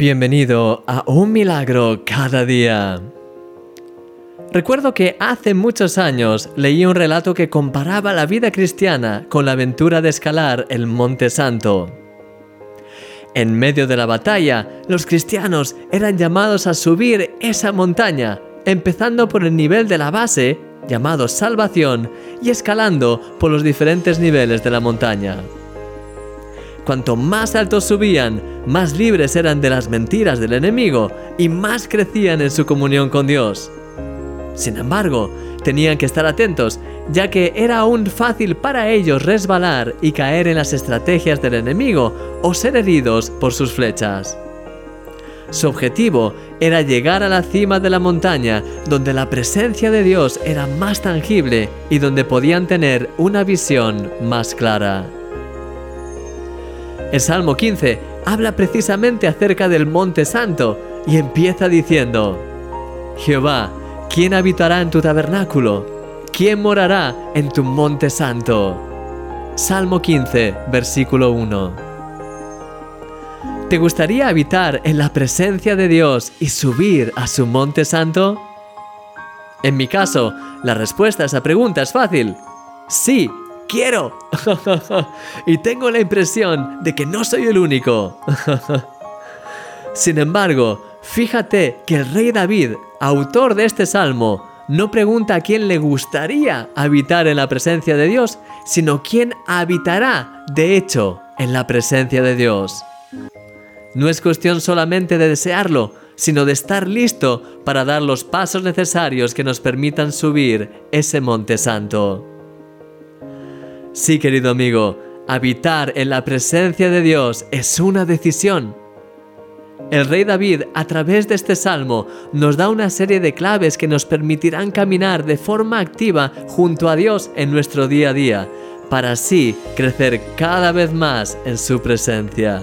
Bienvenido a Un Milagro cada día. Recuerdo que hace muchos años leí un relato que comparaba la vida cristiana con la aventura de escalar el Monte Santo. En medio de la batalla, los cristianos eran llamados a subir esa montaña, empezando por el nivel de la base, llamado salvación, y escalando por los diferentes niveles de la montaña. Cuanto más alto subían, más libres eran de las mentiras del enemigo y más crecían en su comunión con Dios. Sin embargo, tenían que estar atentos, ya que era aún fácil para ellos resbalar y caer en las estrategias del enemigo o ser heridos por sus flechas. Su objetivo era llegar a la cima de la montaña, donde la presencia de Dios era más tangible y donde podían tener una visión más clara. El Salmo 15 habla precisamente acerca del Monte Santo y empieza diciendo, Jehová, ¿quién habitará en tu tabernáculo? ¿Quién morará en tu Monte Santo? Salmo 15, versículo 1. ¿Te gustaría habitar en la presencia de Dios y subir a su Monte Santo? En mi caso, la respuesta a esa pregunta es fácil. Sí, quiero. y tengo la impresión de que no soy el único. Sin embargo, fíjate que el rey David, autor de este salmo, no pregunta a quién le gustaría habitar en la presencia de Dios, sino quién habitará, de hecho, en la presencia de Dios. No es cuestión solamente de desearlo, sino de estar listo para dar los pasos necesarios que nos permitan subir ese monte santo. Sí, querido amigo, habitar en la presencia de Dios es una decisión. El rey David, a través de este salmo, nos da una serie de claves que nos permitirán caminar de forma activa junto a Dios en nuestro día a día, para así crecer cada vez más en su presencia.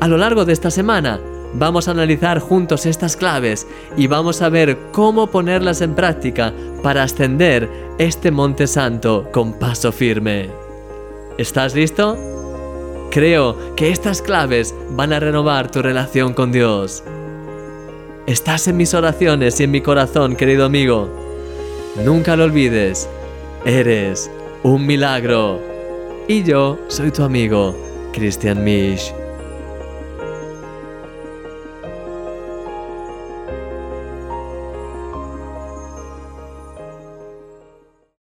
A lo largo de esta semana, Vamos a analizar juntos estas claves y vamos a ver cómo ponerlas en práctica para ascender este monte santo con paso firme. ¿Estás listo? Creo que estas claves van a renovar tu relación con Dios. Estás en mis oraciones y en mi corazón, querido amigo. Nunca lo olvides. Eres un milagro. Y yo soy tu amigo, Christian Misch.